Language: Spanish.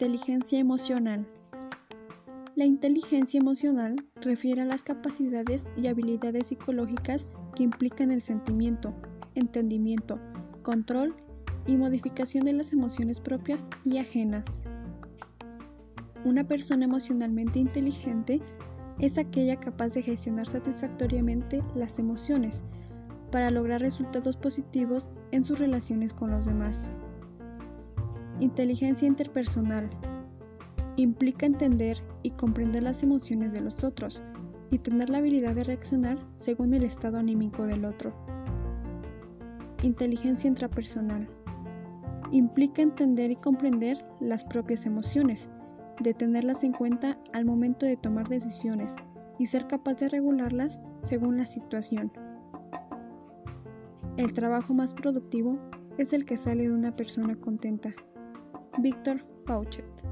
Inteligencia emocional. La inteligencia emocional refiere a las capacidades y habilidades psicológicas que implican el sentimiento, entendimiento, control y modificación de las emociones propias y ajenas. Una persona emocionalmente inteligente es aquella capaz de gestionar satisfactoriamente las emociones para lograr resultados positivos en sus relaciones con los demás. Inteligencia interpersonal. Implica entender y comprender las emociones de los otros y tener la habilidad de reaccionar según el estado anímico del otro. Inteligencia intrapersonal. Implica entender y comprender las propias emociones, de tenerlas en cuenta al momento de tomar decisiones y ser capaz de regularlas según la situación. El trabajo más productivo es el que sale de una persona contenta. Víctor Pauchet